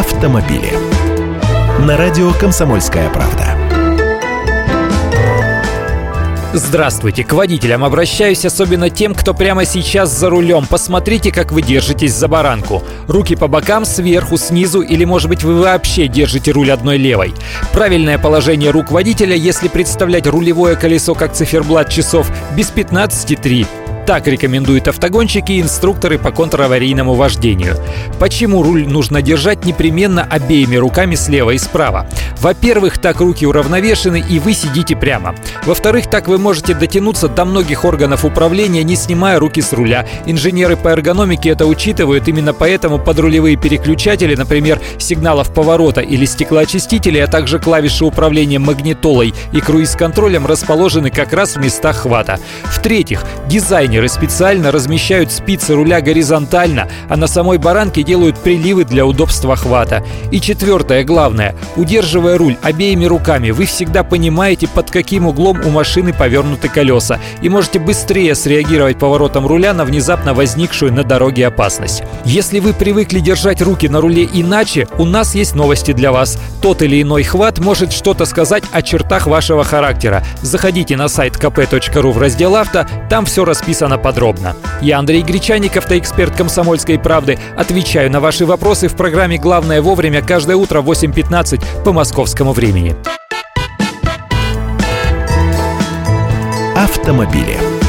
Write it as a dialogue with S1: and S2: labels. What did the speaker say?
S1: автомобили. На радио «Комсомольская правда».
S2: Здравствуйте, к водителям обращаюсь, особенно тем, кто прямо сейчас за рулем. Посмотрите, как вы держитесь за баранку. Руки по бокам, сверху, снизу или, может быть, вы вообще держите руль одной левой. Правильное положение рук водителя, если представлять рулевое колесо как циферблат часов, без 15,3. Так рекомендуют автогонщики и инструкторы по контраварийному вождению. Почему руль нужно держать непременно обеими руками слева и справа? Во-первых, так руки уравновешены и вы сидите прямо. Во-вторых, так вы можете дотянуться до многих органов управления, не снимая руки с руля. Инженеры по эргономике это учитывают, именно поэтому подрулевые переключатели, например, сигналов поворота или стеклоочистителей, а также клавиши управления магнитолой и круиз-контролем расположены как раз в местах хвата. В-третьих, дизайнеры специально размещают спицы руля горизонтально, а на самой баранке делают приливы для удобства хвата. И четвертое, главное, удерживая удерживая руль обеими руками, вы всегда понимаете, под каким углом у машины повернуты колеса и можете быстрее среагировать поворотом руля на внезапно возникшую на дороге опасность. Если вы привыкли держать руки на руле иначе, у нас есть новости для вас. Тот или иной хват может что-то сказать о чертах вашего характера. Заходите на сайт kp.ru в раздел «Авто», там все расписано подробно. Я Андрей Гречаник, автоэксперт «Комсомольской правды». Отвечаю на ваши вопросы в программе «Главное вовремя» каждое утро в 8.15 по московскому московскому времени.
S1: Автомобили.